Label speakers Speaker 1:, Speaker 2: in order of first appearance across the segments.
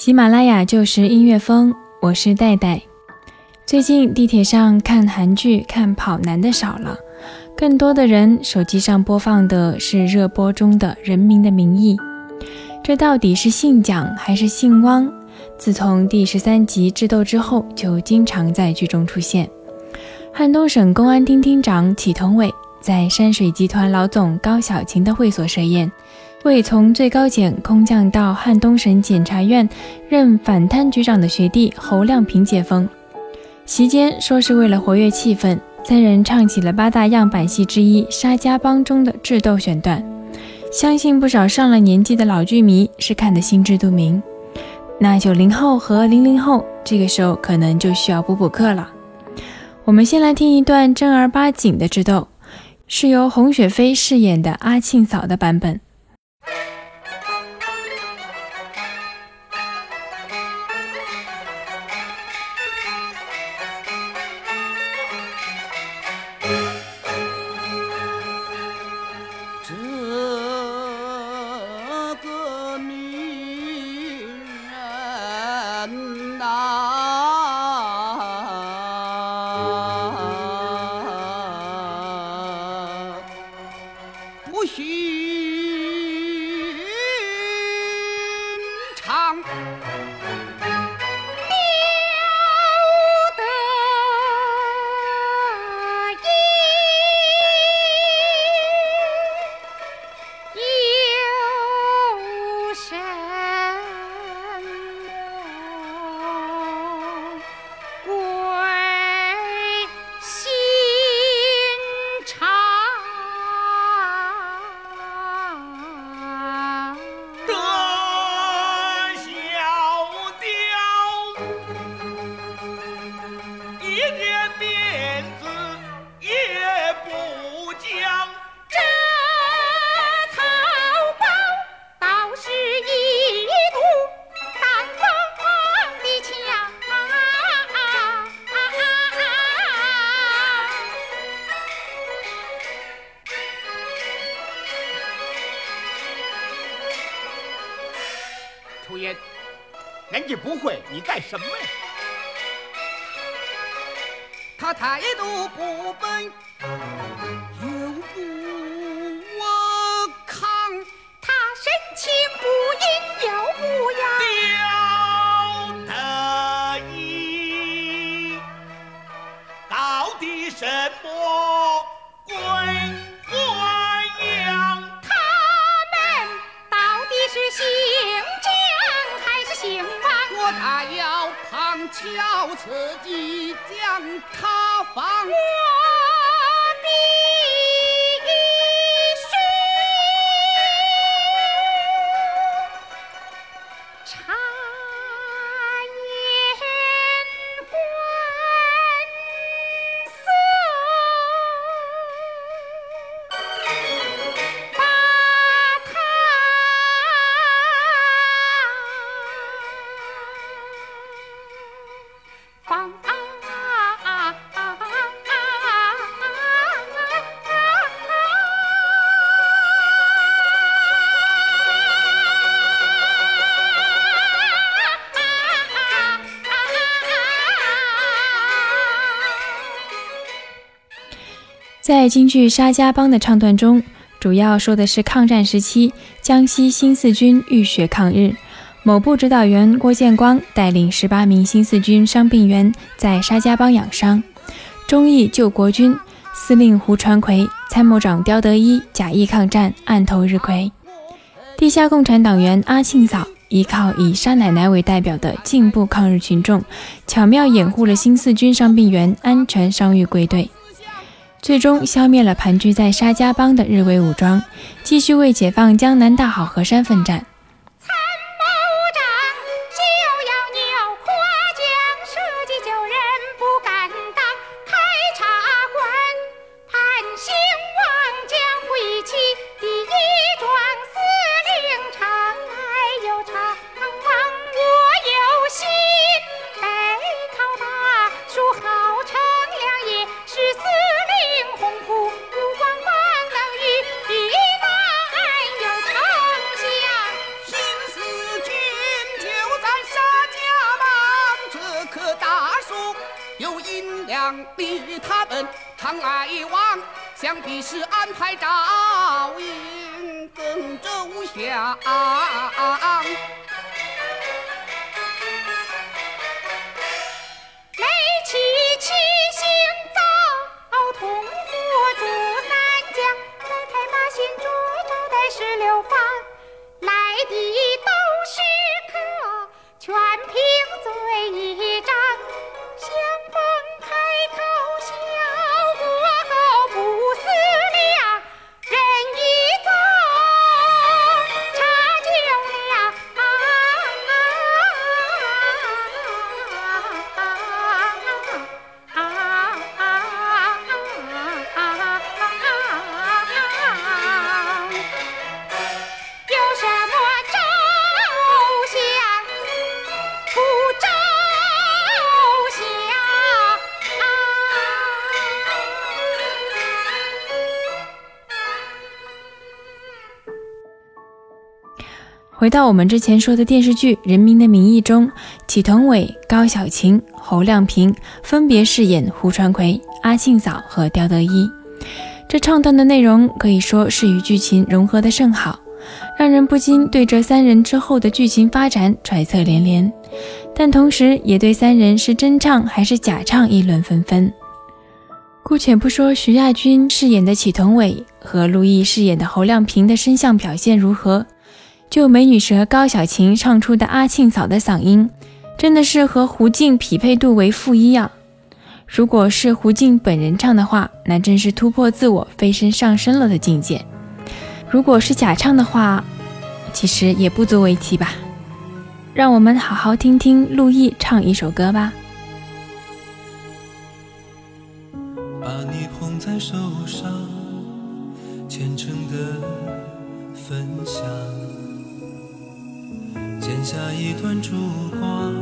Speaker 1: 喜马拉雅就是音乐风，我是戴戴。最近地铁上看韩剧看跑男的少了，更多的人手机上播放的是热播中的《人民的名义》。这到底是姓蒋还是姓汪？自从第十三集智斗之后，就经常在剧中出现。汉东省公安厅厅长祁同伟在山水集团老总高小琴的会所设宴。为从最高检空降到汉东省检察院任反贪局长的学弟侯亮平解封，席间说是为了活跃气氛，三人唱起了八大样板戏之一《沙家浜》中的智斗选段，相信不少上了年纪的老剧迷是看得心知肚明。那九零后和零零后这个时候可能就需要补补课了。我们先来听一段正儿八经的智斗，是由洪雪飞饰演的阿庆嫂的版本。
Speaker 2: you
Speaker 3: 他态度不笨，敲侧击将他放。
Speaker 1: 在京剧《沙家浜》的唱段中，主要说的是抗战时期江西新四军浴血抗日，某部指导员郭建光带领十八名新四军伤病员在沙家浜养伤，忠义救国军司令胡传魁、参谋长刁德一假意抗战，暗投日葵。地下共产党员阿庆嫂依靠以沙奶奶为代表的进步抗日群众，巧妙掩护了新四军伤病员安全伤愈归队。最终消灭了盘踞在沙家浜的日伪武装，继续为解放江南大好河山奋战。
Speaker 2: 们常来往，想必是安排赵营更周详。
Speaker 3: 雷齐七星灶，同火祝三江，来台八仙桌，招待十六方，来的都是客，全凭嘴
Speaker 1: 回到我们之前说的电视剧《人民的名义》中，祁同伟、高小琴、侯亮平分别饰演胡传魁、阿庆嫂和刁德一。这唱段的内容可以说是与剧情融合的甚好，让人不禁对这三人之后的剧情发展揣测连连，但同时也对三人是真唱还是假唱议论纷纷。姑且不说徐亚军饰演的祁同伟和陆毅饰演的侯亮平的声像表现如何。就美女蛇高小琴唱出的阿庆嫂的嗓音，真的是和胡静匹配度为负一啊！如果是胡静本人唱的话，那真是突破自我、飞升上升了的境界；如果是假唱的话，其实也不足为奇吧。让我们好好听听陆毅唱一首歌吧。
Speaker 4: 把你捧在手上，虔诚的分享，下一段烛光，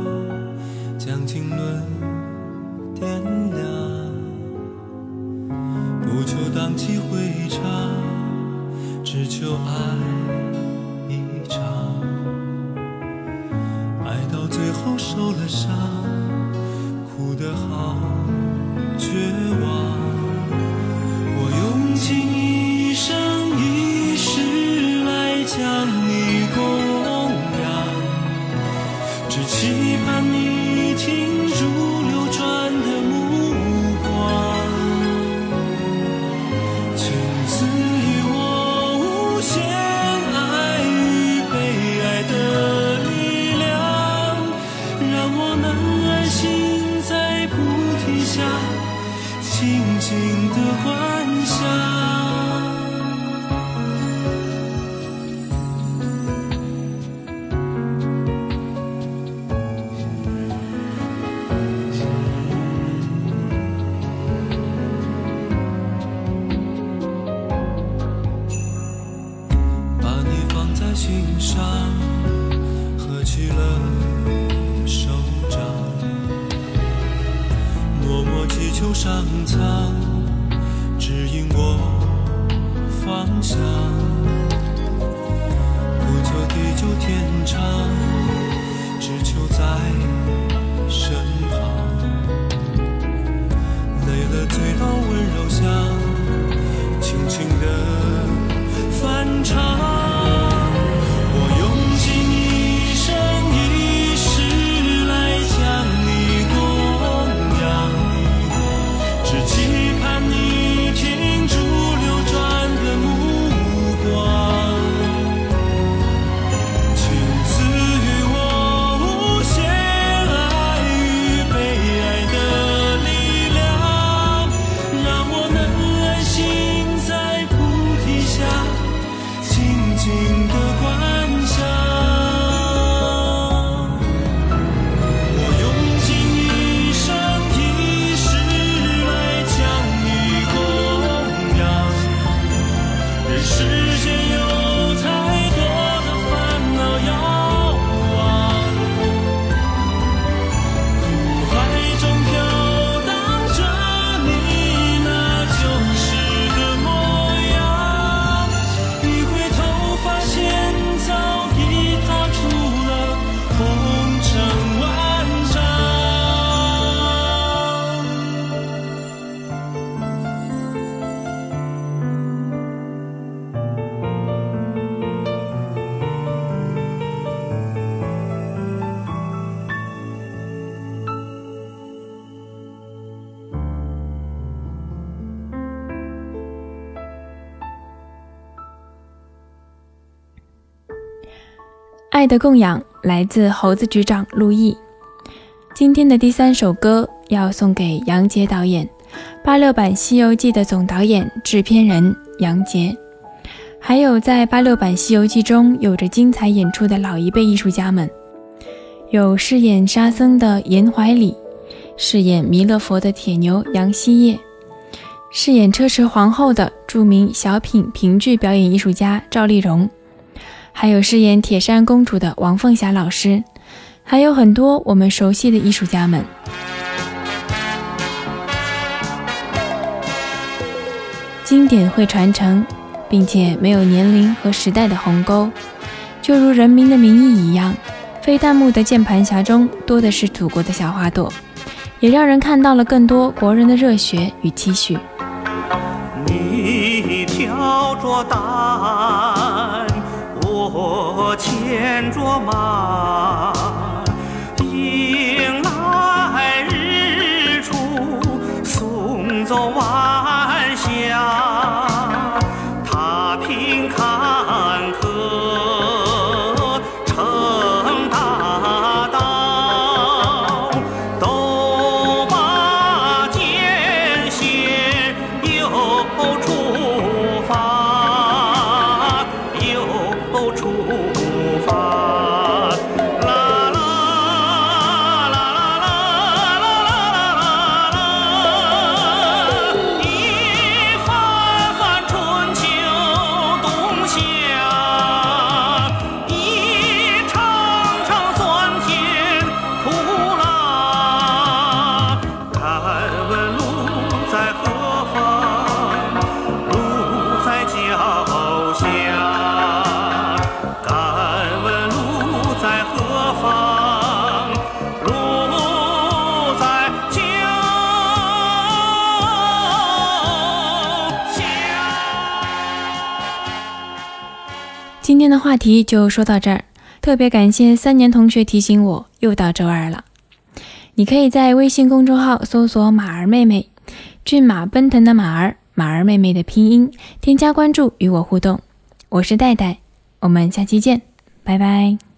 Speaker 4: 将经纶点亮，不求荡气回肠，只求爱一场，爱到最后受了伤，哭得好绝望。我用尽一生一世来将你地久天长，只求在身旁。累了醉到温柔乡，轻轻地翻唱。爱的
Speaker 1: 供养来自猴子局长陆毅。今天的第三首歌要送给杨洁导演，八六版《西游记》的总导演、制片人杨洁，还有在八六版《西游记》中有着精彩演出的老一辈艺术家们，有饰演沙僧的严怀礼，饰演弥勒佛的铁牛杨希业，饰演车迟皇后的著名小品评剧表演艺术家赵丽蓉，还有饰演铁扇公主的王凤霞老师。还有很多我们熟悉的艺术家们，经典会传承，并且没有年龄和时代的鸿沟，就如《人民的名义》一样，非弹幕的键盘侠中多的是祖国的小花朵，也让人看到了更多国人的热血与期许。
Speaker 5: 你挑着担，马。
Speaker 1: 今天的话题就说到这儿，特别感谢三年同学提醒我，又到周二了。你可以在微信公众号搜索“马儿妹妹”，骏马奔腾的马儿，马儿妹妹的拼音，添加关注与我互动。我是戴戴，我们下期见，拜拜。